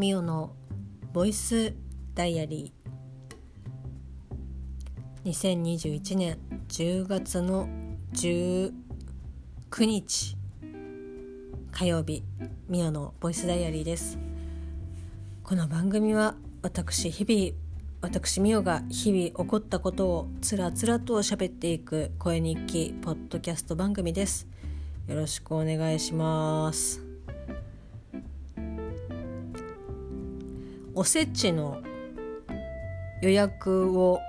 ミオのボイスダイアリー。2021年10月の19日。火曜日ミオのボイスダイアリーです。この番組は私日々私ミオが日々起こったことをつらつらと喋っていく声日記ポッドキャスト番組です。よろしくお願いします。おせちの予約を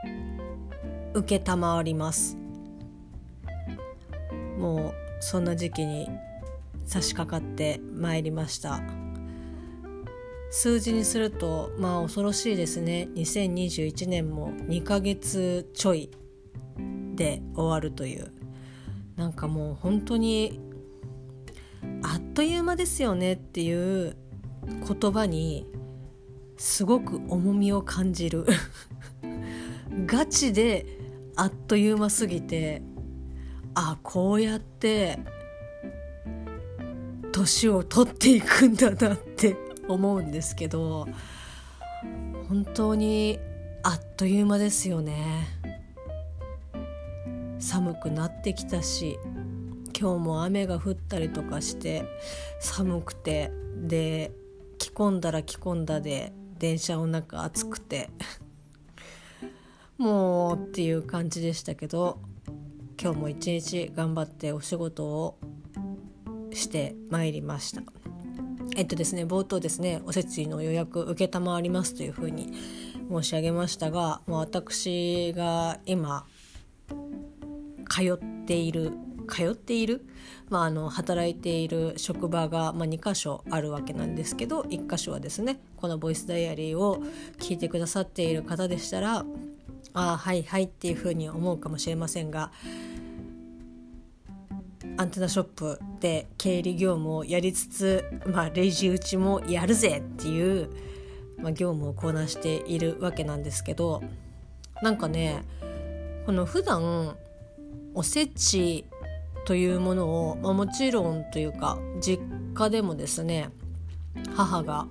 承ります。もうそんな時期に差し掛かってまいりました。数字にするとまあ恐ろしいですね。2021年も2ヶ月ちょいで終わるという。なんかもう本当にあっという間ですよねっていう言葉にすごく重みを感じる。ガチであっという間すぎてあこうやって年を取っていくんだなって 思うんですけど本当にあっという間ですよね。寒くなってきたし今日も雨が降ったりとかして寒くてで着込んだら着込んだで電車の中暑くて もうっていう感じでしたけど今日も一日頑張ってお仕事をしてまいりました。えっとですね冒頭ですねおせちの予約承りますというふうに申し上げましたがもう私が今通っている通っている、まあ、あの働いている職場が、まあ、2箇所あるわけなんですけど1箇所はですねこの「ボイスダイアリー」を聞いてくださっている方でしたらああはいはいっていうふうに思うかもしれませんがアンテナショップで経理業務をやりつつ、まあ、レジ打ちもやるぜっていう、まあ、業務をこなしているわけなんですけどなんかねこの普段おせちというものを、まあ、もちろんというか実家でもですね母が、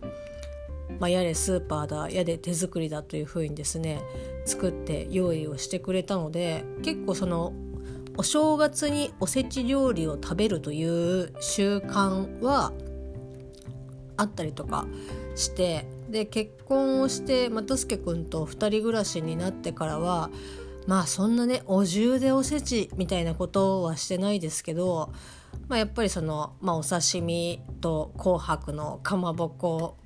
まあ、やれスーパーだやれ手作りだというふうにですね作って用意をしてくれたので結構そのお正月におせち料理を食べるという習慣はあったりとかしてで結婚をして又助君と2人暮らしになってからはまあそんなねお重でおせちみたいなことはしてないですけど、まあ、やっぱりその、まあ、お刺身と紅白のかまぼこ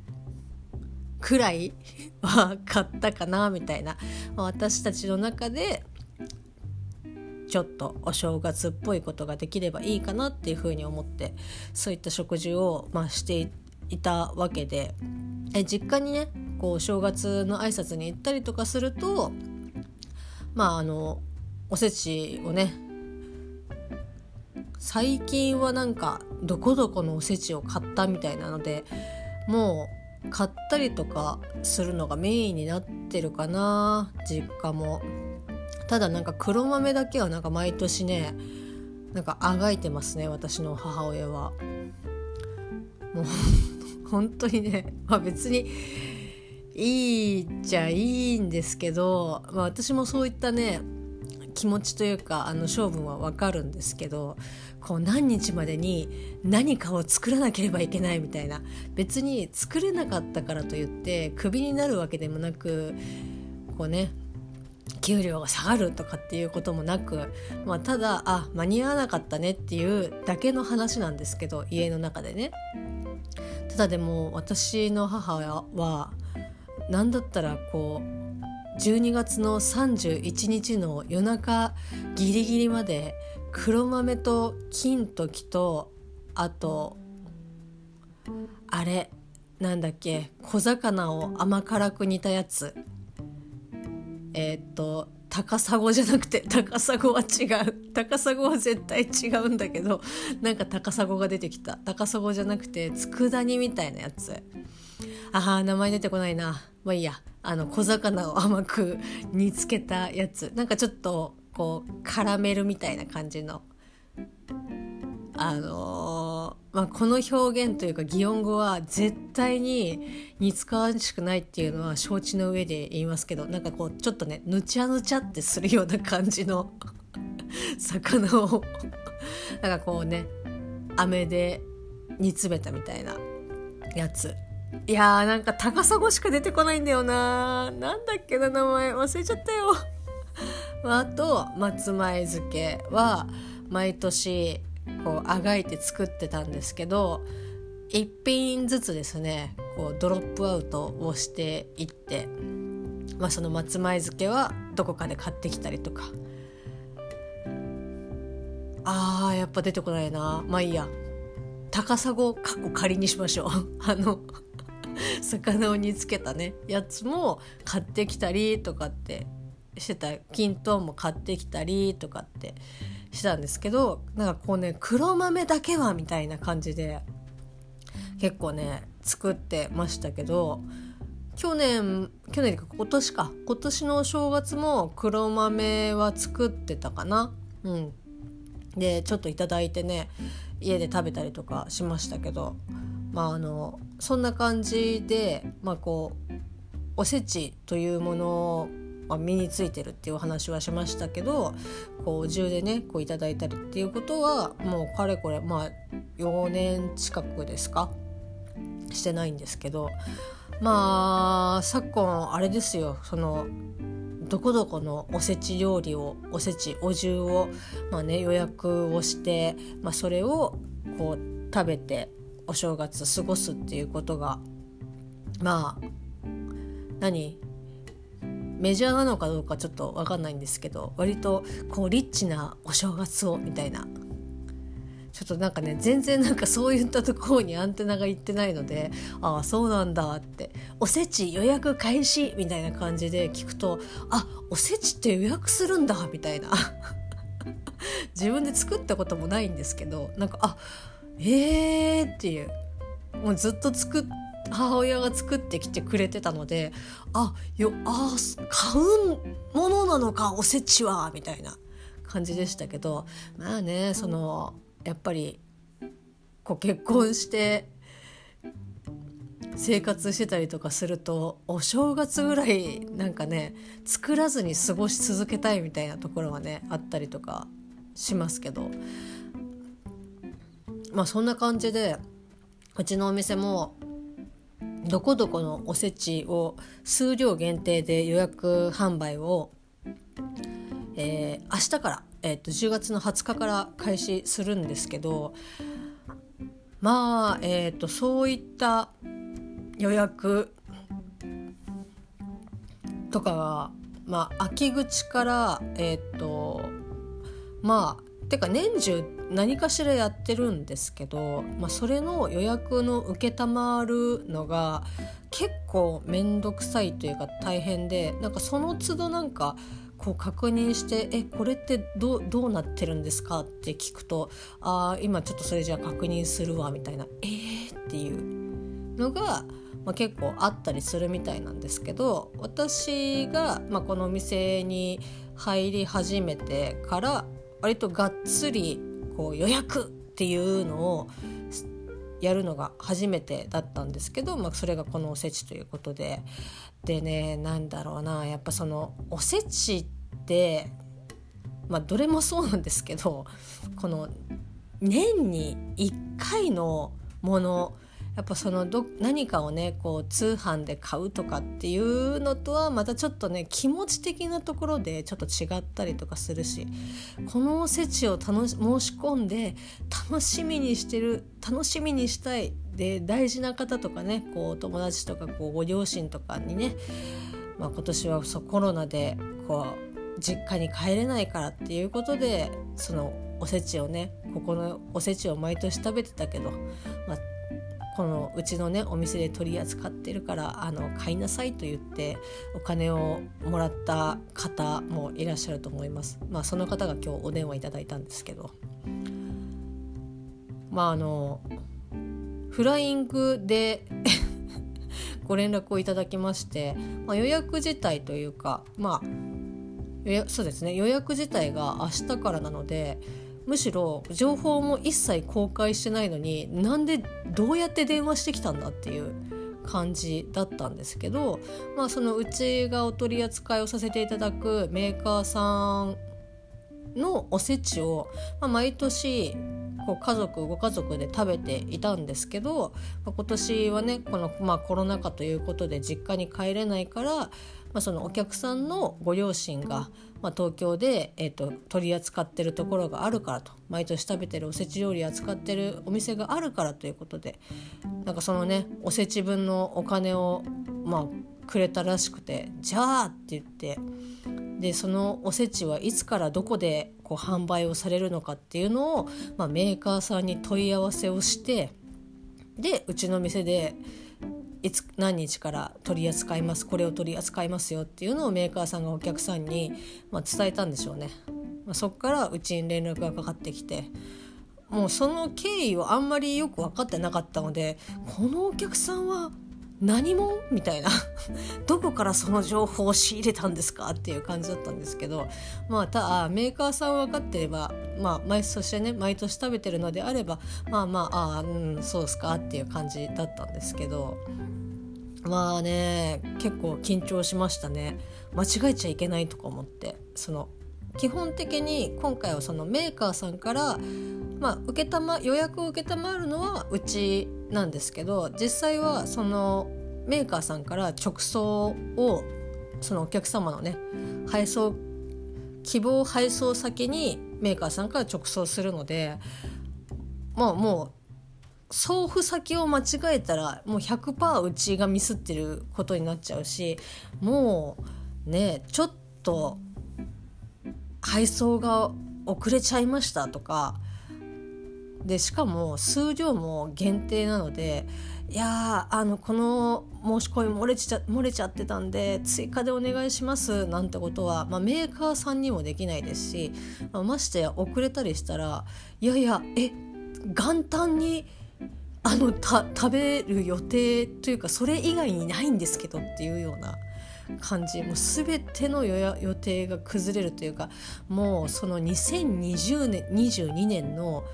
くらいは買ったかなみたいな、私たちの中でちょっとお正月っぽいことができればいいかなっていうふうに思ってそういった食事を、まあ、していたわけで。え実家にねこう正月の挨拶に行ったりとかするとまああのおせちをね最近はなんかどこどこのおせちを買ったみたいなのでもう買ったりとかするのがメインになってるかな実家も。ただなんか黒豆だけはなんか毎年ねなんかあがいてますね私の母親は。もう 本当にね、まあ、別にいいっちゃいいんですけど、まあ、私もそういったね気持ちというかあの勝負は分かるんですけどこう何日までに何かを作らなければいけないみたいな別に作れなかったからといってクビになるわけでもなくこうね給料が下がるとかっていうこともなく、まあ、ただあ間に合わなかったねっていうだけの話なんですけど家の中でね。ただでも私の母は何だったらこう12月の31日の夜中ギリギリまで黒豆と金時とあとあれなんだっけ小魚を甘辛く煮たやつ。えー、っと高砂じゃなくて高砂は違う。高砂は絶対違うんだけどなんか高砂が出てきた。高砂じゃなくて佃煮みたいなやつ。あー名前出てこないな。まあいいや。あの小魚を甘く煮つけたやつ。なんかちょっとこうカラメルみたいな感じの。あのー、まあ、この表現というか擬音語は絶対に似つかわしくないっていうのは承知の上で言いますけどなんかこうちょっとねぬちゃぬちゃってするような感じの。魚を。なんかこうね飴で煮詰めたみたいなやつ。いやーなんか高砂しか出てこないんだよな。なんだっけな名前。忘れちゃったよ。あと松前漬けは毎年こうあがいて作ってたんですけど1品ずつですねこうドロップアウトをしていって、まあ、その松前漬けはどこかで買ってきたりとか。あーやっぱ出てこないな。まあいいや。高砂かっこ仮にしましょう。あの魚を煮つけたね。やつも買ってきたりとかってしてた。きんとんも買ってきたりとかってしたんですけどなんかこうね黒豆だけはみたいな感じで結構ね作ってましたけど去年去年か今年か。今年のお正月も黒豆は作ってたかな。うん。でちょっと頂いてね家で食べたりとかしましたけどまああのそんな感じでまあこうおせちというものをまあ、身についてるっていうお話はしましたけどこうお重でねこういただいたりっていうことはもうかれこれまあ4年近くですか？してないんですけどまあ昨今あれですよ。そのどこどこのおせち料理をおせちお重を、まあね、予約をして、まあ、それをこう食べてお正月過ごすっていうことがまあ何？メジャーなのかどうかちょっと分かんないんですけど割とこうリッチなお正月をみたいな。ちょっとなんかね全然なんかそういったところにアンテナがいってないのでああそうなんだって。おせち予約開始みたいな感じで聞くとあおせちって予約するんだみたいな。自分で作ったこともないんですけどなんかあえーっていう。もうずっと作っ母親が作ってきてくれてたのであよあ買うものなのかおせちはみたいな感じでしたけどまあねそのやっぱりこう結婚して生活してたりとかするとお正月ぐらいなんかね作らずに過ごし続けたいみたいなところはねあったりとかしますけど。まあそんな感じでうちのお店もどこどこのおせちを数量限定で予約販売を、えー、明日から、えーと、10月の20日から開始するんですけどまあ、えーと、そういった予約とかが、まあ、秋口からえっ、ー、とまあてか年中何かしらやってるんですけど、まあ、それの予約の承るのが結構面倒くさいというか大変でなんかその都度なんかこう確認して「えこれってどどうなってるんですか?」って聞くと「あ今ちょっとそれじゃあ確認するわ」みたいな「えー?」っていうのが、まあ、結構あったりするみたいなんですけど私が、まあ、このお店に入り始めてから割とがっつりこう予約っていうのをやるのが初めてだったんですけど、まあ、それがこのおせちということで。でね何だろうなやっぱそのおせちってまあどれもそうなんですけどこの年に1回のものやっぱそのど何かをねこう通販で買うとかっていうのとはまたちょっとね気持ち的なところでちょっと違ったりとかするしこのおせちを楽し申し込んで楽しみにしてる楽しみにしたいで大事な方とかねこう友達とかこうご両親とかにね、まあ、今年はそうコロナでこう実家に帰れないからっていうことでそのおせちをねここのおせちを毎年食べてたけど、まあ、このうちのねお店で取り扱ってるからあの買いなさいと言ってお金をもらった方もいらっしゃると思います。まあその方が今日お電話いただいたんですけど。まああのフライングで ご連絡をいただきまして、まあ、予約自体というかまあそうですね予約自体が明日からなのでむしろ情報も一切公開してないのになんでどうやって電話してきたんだっていう感じだったんですけど、まあ、そのうちがお取り扱いをさせていただくメーカーさんのおせちを、まあ、毎年こう家族ご家族で食べていたんですけど、まあ、今年はねこの、まあ、コロナ禍ということで実家に帰れないから、まあ、そのお客さんのご両親が、まあ、東京で、えーと、取り扱ってるところがあるからと。毎年食べてるおせち料理扱ってるお店があるからということで。なんかそのねおせち分のお金をまあくれたらしくて「じゃあ」って言って。でそのおせちはいつからどこでこう販売をされるのかっていうのを、まあ、メーカーさんに問い合わせをして。でうちの店でいつ何日から取り扱いますこれを取り扱いますよっていうのをメーカーさんがお客さんに、まあ、伝えたんでしょうね。まあ、そっからうちに連絡がかかってきてもうその経緯をあんまりよく分かってなかったのでこのお客さんは何も？みたいな。どこからその情報を仕入れたんですか？っていう感じだったんですけど。まあただメーカーさん分かってればまあ毎そしてね毎年食べてるのであればまあまあああうんそうですか？っていう感じだったんですけど。まあね結構緊張しましたね。間違えちゃいけないとか思って。その基本的に今回はそのメーカーさんからまあ、受けたま予約を承るのはうちなんですけど実際はそのメーカーさんから直送をそのお客様のね配送希望配送先にメーカーさんから直送するのでまあもう送付先を間違えたらもう100%うちがミスってることになっちゃうしもうねちょっと配送が遅れちゃいましたとかでしかも数量も限定なのでいやあのこの申し込み漏れちゃ漏れちゃってたんで追加でお願いしますなんてことは、まあ、メーカーさんにもできないですし、まあ、ましてや遅れたりしたらいやいやえ元旦にあのた食べる予定というかそれ以外にないんですけどっていうような感じ。もう全ての予定が崩れるというかもうその2020年22年の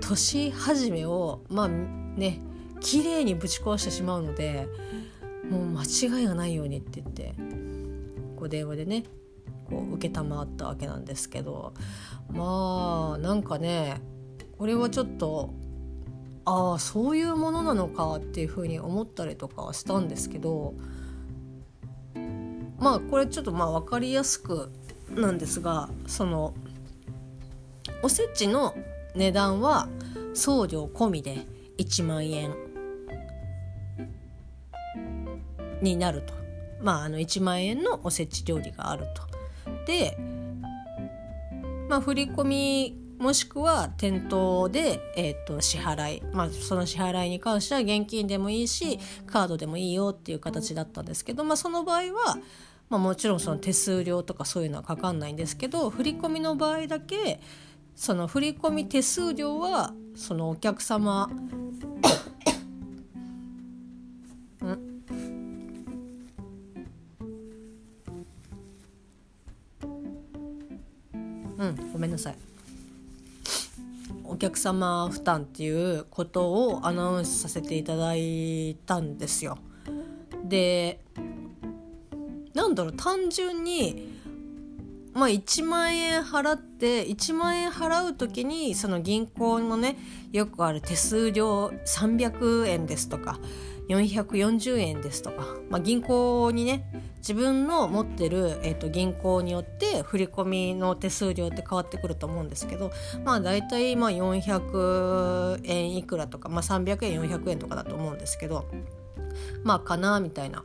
年始めをまあね綺麗にぶち壊してしまうのでもう間違いがないようにって言ってこう電話でねこう承ったわけなんですけどまあなんかねこれはちょっとああそういうものなのかっていうふうに思ったりとかはしたんですけどまあこれちょっとまあ分かりやすくなんですがそのおせちの値段は送料込みで1万円になるとまああの1万円のおせち料理があると。でまあ振り込みもしくは店頭で、えーと、支払い、まあ、その支払いに関しては現金でもいいしカードでもいいよっていう形だったんですけど、まあ、その場合は、まあ、もちろんその手数料とかそういうのはかかんないんですけど振り込みの場合だけその振込手数料はそのお客様うんごめんなさいお客様負担っていうことをアナウンスさせていただいたんですよ。でなんだろう単純にまあ、1万円払って1万円払う時にその銀行のねよくある手数料300円ですとか440円ですとか、まあ、銀行にね自分の持ってる、えー、と銀行によって振り込みの手数料って変わってくると思うんですけどまあ大体まあ400円いくらとか、まあ、300円400円とかだと思うんですけどまあかなみたいな。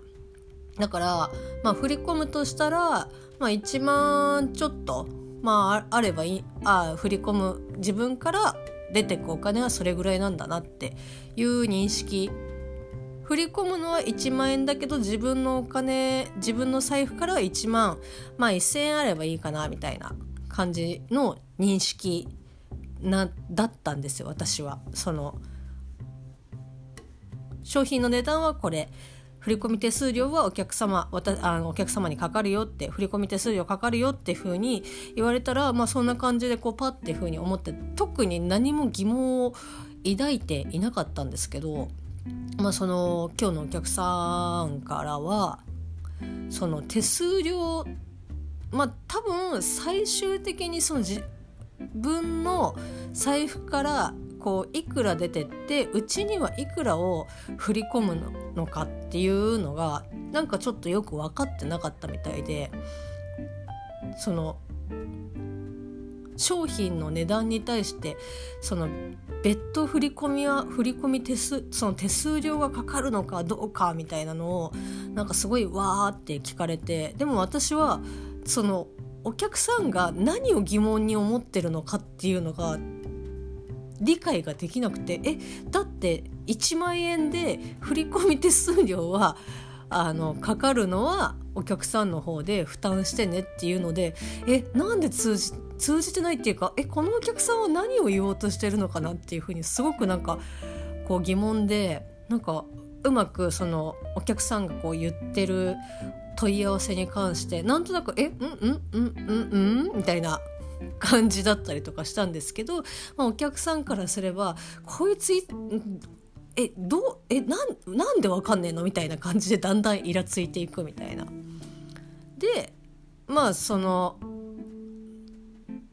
だから、まあ、振り込むとしたらまあ、1万ちょっと、まあ、あればいいあ振り込む自分から出てくお金はそれぐらいなんだなっていう認識振り込むのは1万円だけど自分のお金自分の財布からは1万まあ1,000円あればいいかなみたいな感じの認識なだったんですよ私は。その商品の値段はこれ振込手数料はお客様あのお客様にかかるよって振込手数料かかるよっていうふうに言われたら、まあ、そんな感じでこうパッていうふうに思って特に何も疑問を抱いていなかったんですけど、まあ、その今日のお客さんからはその手数料まあ多分最終的にその自分の財布からこういくら出てってうちにはいくらを振り込むのかっていうのがなんかちょっとよく分かってなかったみたいでその商品の値段に対してその別途振り込みは振り込み手数その手数料がかかるのかどうかみたいなのをなんかすごいわーって聞かれてでも私はそのお客さんが何を疑問に思ってるのかっていうのが理解ができなくてえだって1万円で振込手数料はあのかかるのはお客さんの方で負担してねっていうのでえなんで通じ通じてないっていうかえこのお客さんは何を言おうとしてるのかなっていうふうにすごくなんかこう疑問でなんかうまくそのお客さんがこう言ってる問い合わせに関してなんとなく「えうんうんうんうんうん?」みたいな感じだったりとかしたんですけど、まあ、お客さんからすればこいつえどうえなんなんでわかんねえのみたいな感じでだんだんイラついていくみたいな。でまあその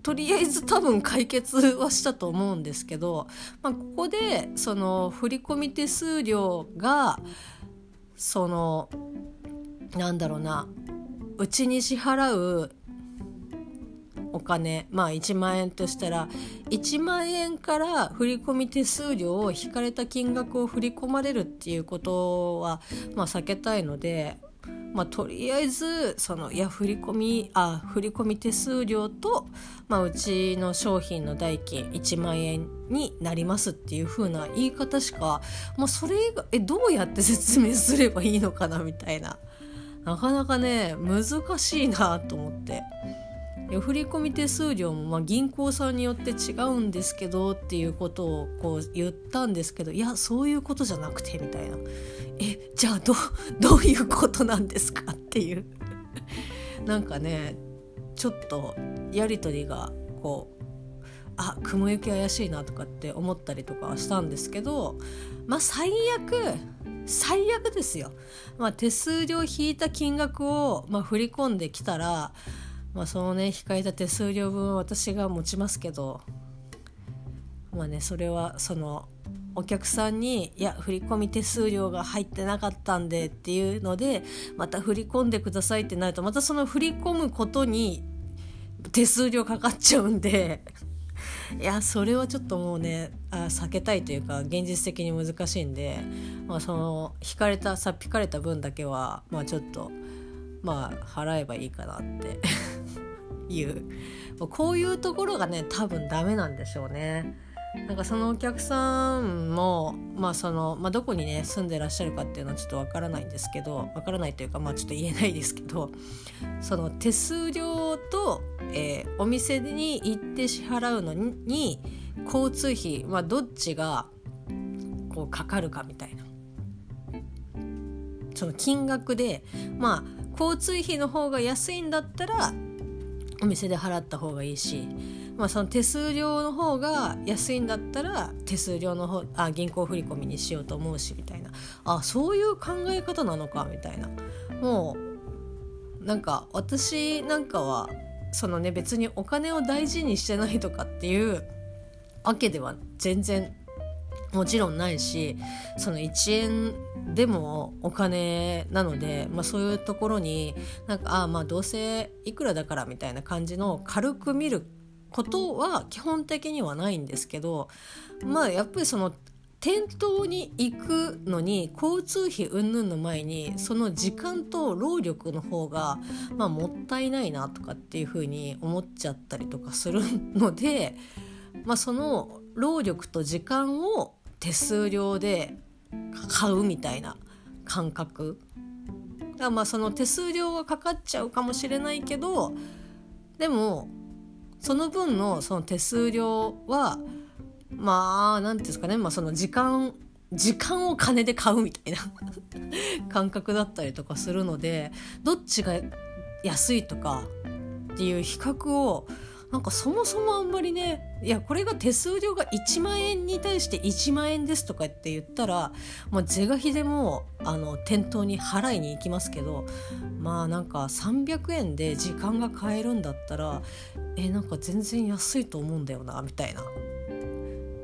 とりあえず多分解決はしたと思うんですけど、まあ、ここでその振込手数料がそのなんだろうなうちに支払うお金まあ1万円としたら1万円から振込手数料を引かれた金額を振り込まれるっていうことは、まあ、避けたいので、まあ、とりあえずそのいや振込あ振込手数料と、まあ、うちの商品の代金1万円になりますっていう風な言い方しかもうそれえどうやって説明すればいいのかなみたいななかなかね難しいなと思って。振込手数料もまあ銀行さんによって違うんですけどっていうことをこう言ったんですけどいやそういうことじゃなくてみたいな。えじゃあど どういうことなんですかっていう。なんかねちょっとやり取りがこうあ雲行き怪しいなとかって思ったりとかはしたんですけどまあ最悪最悪ですよ、まあ、手数料引いた金額を、まあ、振り込んできたらまあそのね控えた手数料分は私が持ちますけどまあねそれはそのお客さんに「いや振込手数料が入ってなかったんで」っていうのでまた振り込んでくださいってなるとまたその振り込むことに手数料かかっちゃうんで いやそれはちょっともうねあ避けたいというか現実的に難しいんで、まあ、その引かれたさっ引かれた分だけはまあちょっとまあ払えばいいかなって。いうこういうところがね多分ダメなんでしょうね。なんかそのお客さんも、まあそのまあ、どこにね住んでらっしゃるかっていうのはちょっとわからないんですけどわからないというかまあちょっと言えないですけどその手数料と、えー、お店に行って支払うのに交通費、まあ、どっちがこうかかるかみたいなその金額でまあ交通費の方が安いんだったらお店で払った方がいいし、まあ、その手数料の方が安いんだったら手数料の方あ銀行振り込みにしようと思うしみたいな。あそういう考え方なのかみたいな。もうなんか私なんかはそのね別にお金を大事にしてないとかっていうわけでは全然もちろんないしその1円でもお金なので、まあ、そういうところになんかああまあどうせいくらだからみたいな感じの軽く見ることは基本的にはないんですけどまあやっぱりその店頭に行くのに交通費云々の前にその時間と労力の方が、まあ、もったいないなとかっていうふうに思っちゃったりとかするので、まあ、その労力と時間を手数料で買うみたいな感覚。だまあその手数料はかかっちゃうかもしれないけどでもその分のその手数料はまあ何て言うんですかね、まあ、その時間時間を金で買うみたいな 感覚だったりとかするのでどっちが安いとかっていう比較をなんかそもそもあんまりねいやこれが手数料が1万円に対して1万円ですとかって言ったら、まあ、是が非でもあの店頭に払いに行きますけどまあなんか300円で時間が買えるんだったらえなんか全然安いと思うんだよなみたいな。っ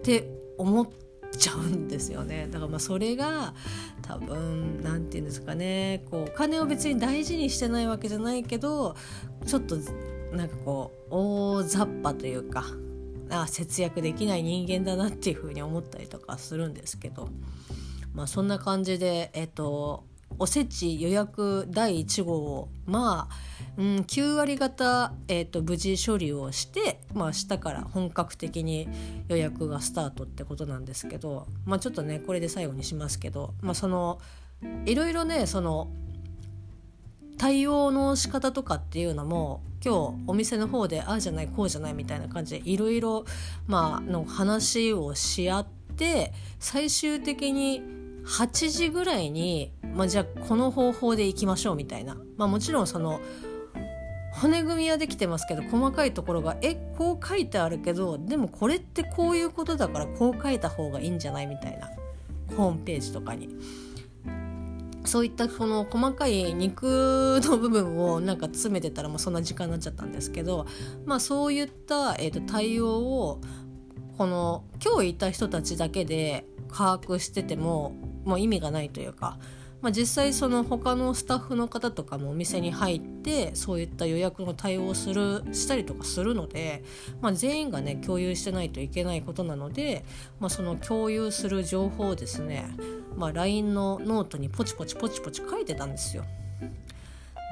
て思っちゃうんですよね。だからまあそれが多分何て言うんですかねこうお金を別に大事にしてないわけじゃないけどちょっとなんかこう大雑把というかあ節約できない人間だなっていうふうに思ったりとかするんですけどまあそんな感じでえっとおせち予約第1号をまあ、うん、9割方、えーと、無事処理をして、まあ、明日から本格的に予約がスタートってことなんですけど、まあ、ちょっとねこれで最後にしますけど、まあ、そのいろいろねその対応の仕方とかっていうのも今日お店の方でああじゃないこうじゃないみたいな感じでいろいろまあの話をし合って最終的に8時ぐらいに、まあ、じゃあこの方法でいきましょうみたいな、まあ、もちろんその骨組みはできてますけど細かいところがえこう書いてあるけどでもこれってこういうことだからこう書いた方がいいんじゃないみたいなホームページとかに。そういったこの細かい肉の部分をなんか詰めてたらもうそんな時間になっちゃったんですけど、まあ、そういった、えー、と対応をこの今日いた人たちだけで把握しててももう意味がないというか、まあ、実際その他のスタッフの方とかもお店に入ってそういった予約の対応をするしたりとかするので、まあ、全員がね共有してないといけないことなので、まあ、その共有する情報をですねまあ、LINE のノートにポチポチポチポチ書いてたんですよ。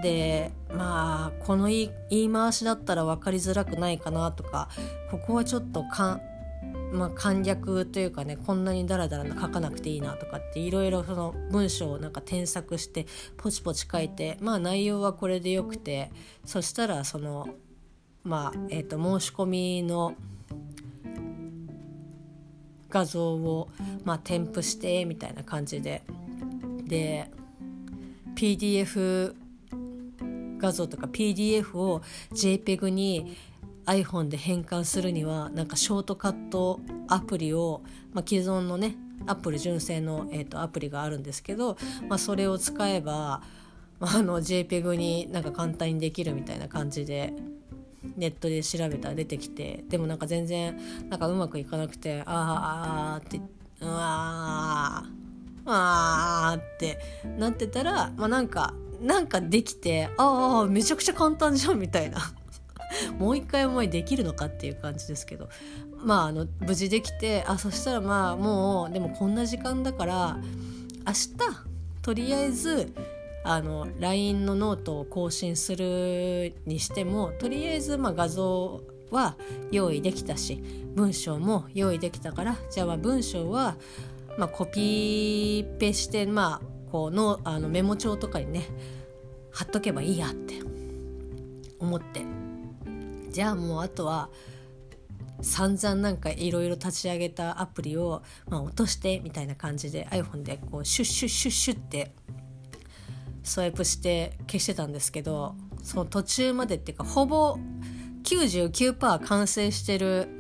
でまあこの言い回しだったら分かりづらくないかなとかここはちょっとかまあ、簡略というかねこんなにダラダラ書かなくていいなとかっていろいろその文章をなんか添削してポチポチ書いてまあ内容はこれでよくてそしたらそのまあえー、と申し込みの画像を、まあ、添付してみたいな感じで。で PDF 画像とか PDF を JPEG に iPhone で変換するにはなんかショートカットアプリを、まあ、既存のねアップル純正の、えーと、アプリがあるんですけど、まあ、それを使えばあの JPEG になんか簡単にできるみたいな感じでネットで調べたら出てきてでもなんか全然なんかうまくいかなくてあーあーってうわーあーってなってたらまあなんかなんかできてああめちゃくちゃ簡単じゃんみたいな。もう一回思いできるのかっていう感じですけど。まああの無事できてあそしたらまあもうでもこんな時間だから明日とりあえずあの LINE のノートを更新するにしてもとりあえずまあ画像は用意できたし文章も用意できたからじゃあまあ文章はまあコピペしてまあこうのあのメモ帳とかにね貼っとけばいいやって思ってじゃあもうあとは散々なんかいろいろ立ち上げたアプリを、まあ、落としてみたいな感じで iPhone でこうシュッシュッシュッシュッってスワイプして消してたんですけどその途中までっていうかほぼ99%完成してる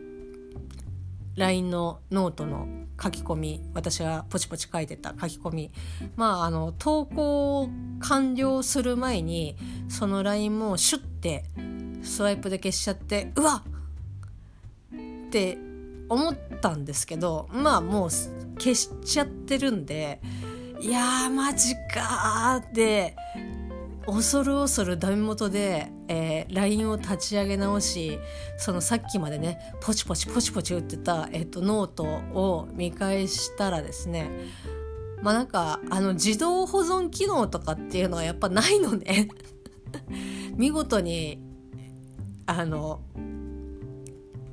LINE のノートの書き込み私がポチポチ書いてた書き込みまああの投稿完了する前にその LINE もシュッてスワイプで消しちゃってうわっ！って思ったんですけどまあもう消しちゃってるんでいやーマジかーって恐る恐るダメ元で、えー、LINE を立ち上げ直しそのさっきまでねポチポチポチポチ打ってた、えーと、ノートを見返したらですねまあなんかあの自動保存機能とかっていうのはやっぱないので 見事にあの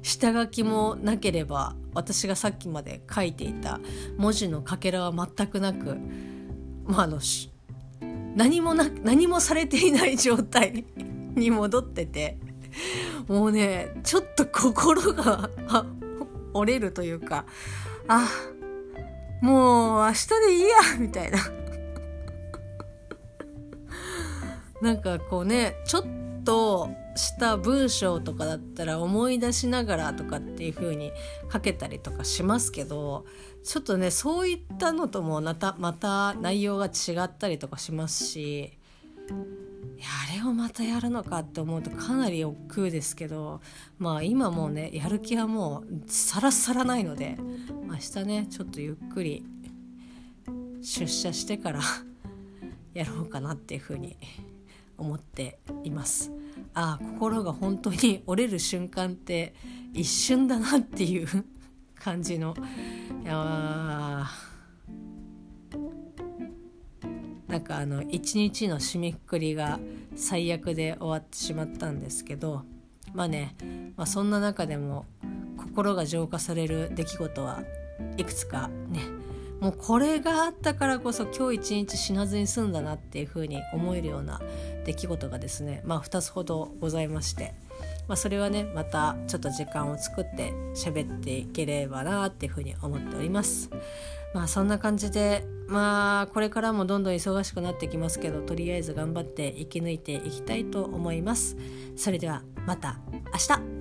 下書きもなければ私がさっきまで書いていた文字のかけらは全くなく、まあ、あの何もな何もされていない状態に 戻っててもうねちょっと心が折れるというかあもう明日でいいやみたいな。なんかこうねちょっとした文章とかだったら思い出しながらとかっていう風に書けたりとかしますけどちょっとねそういったのともまたまた内容が違ったりとかしますしあれをまたやるのかって思うとかなり億劫ですけどまあ今もうねやる気はもうさらさらないので明日ねちょっとゆっくり出社してから やろうかなっていうふうに思っています。ああ心が本当に折れる瞬間って一瞬だなっていう 感じの。いやなんかあの一日の締めくくりが最悪で終わってしまったんですけどまあね、まあ、そんな中でも心が浄化される出来事はいくつかねもうこれがあったからこそ今日一日死なずに済んだなっていうふうに思えるような出来事がですねまあ2つほどございまして、まあ、それはねまたちょっと時間を作って喋っていければなっていうふうに思っております。まあそんな感じでまあこれからもどんどん忙しくなってきますけどとりあえず頑張って生き抜いていきたいと思います。それではまた明日